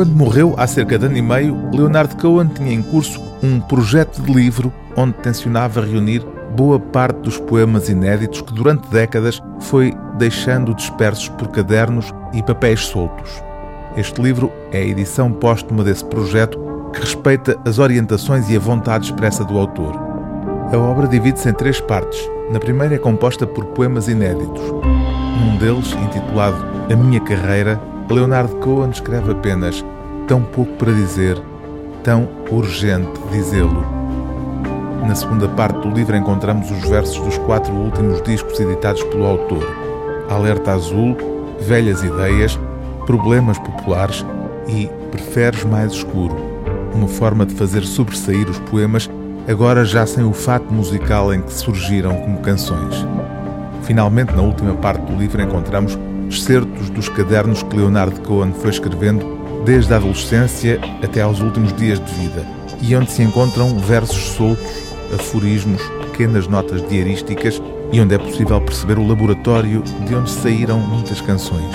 Quando morreu, há cerca de ano e meio, Leonard Cohen tinha em curso um projeto de livro onde tencionava reunir boa parte dos poemas inéditos que durante décadas foi deixando dispersos por cadernos e papéis soltos. Este livro é a edição póstuma desse projeto que respeita as orientações e a vontade expressa do autor. A obra divide-se em três partes. Na primeira é composta por poemas inéditos. Num deles, intitulado A Minha Carreira, Leonardo Cohen escreve apenas tão pouco para dizer, tão urgente dizê-lo. Na segunda parte do livro encontramos os versos dos quatro últimos discos editados pelo autor: Alerta Azul, Velhas Ideias, Problemas Populares e Preferes Mais Escuro, uma forma de fazer sobressair os poemas, agora já sem o fato musical em que surgiram como canções. Finalmente, na última parte do livro, encontramos excertos dos cadernos que Leonardo Cohen foi escrevendo desde a adolescência até aos últimos dias de vida, e onde se encontram versos soltos, aforismos, pequenas notas diarísticas e onde é possível perceber o laboratório de onde saíram muitas canções.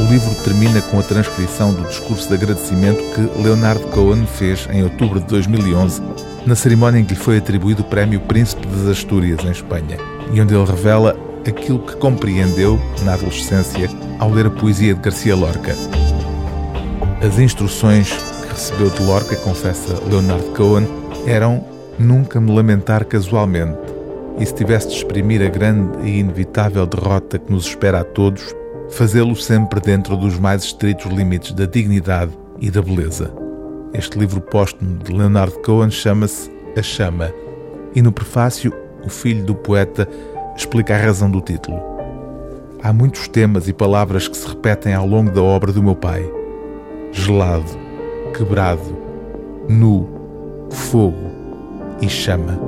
O livro termina com a transcrição do discurso de agradecimento que Leonardo Cohen fez em outubro de 2011, na cerimónia em que lhe foi atribuído o Prémio Príncipe das Astúrias, em Espanha, e onde ele revela aquilo que compreendeu na adolescência ao ler a poesia de Garcia Lorca. As instruções que recebeu de Lorca, confessa Leonard Cohen, eram nunca me lamentar casualmente e se tivesse de exprimir a grande e inevitável derrota que nos espera a todos, fazê-lo sempre dentro dos mais estritos limites da dignidade e da beleza. Este livro póstumo de Leonard Cohen chama-se A Chama e no prefácio o filho do poeta explica a razão do título. Há muitos temas e palavras que se repetem ao longo da obra do meu pai: gelado, quebrado, nu, fogo e chama.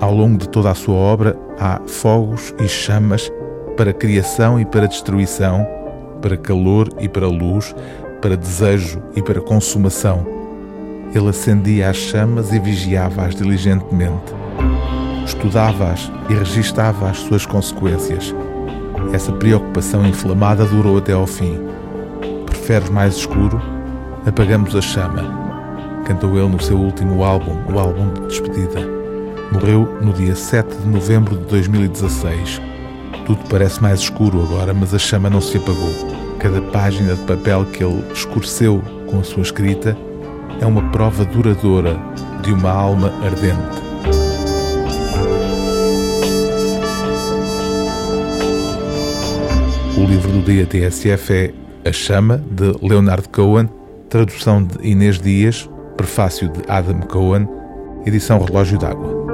Ao longo de toda a sua obra há fogos e chamas para criação e para destruição, para calor e para luz, para desejo e para consumação. Ele acendia as chamas e vigiava-as diligentemente estudava-as e registava as suas consequências. Essa preocupação inflamada durou até ao fim. Preferes mais escuro? Apagamos a chama. Cantou ele no seu último álbum, o álbum de despedida. Morreu no dia 7 de novembro de 2016. Tudo parece mais escuro agora, mas a chama não se apagou. Cada página de papel que ele escureceu com a sua escrita é uma prova duradoura de uma alma ardente. Do dia TSF é A Chama, de Leonard Cohen, tradução de Inês Dias, prefácio de Adam Cohen, edição Relógio d'Água.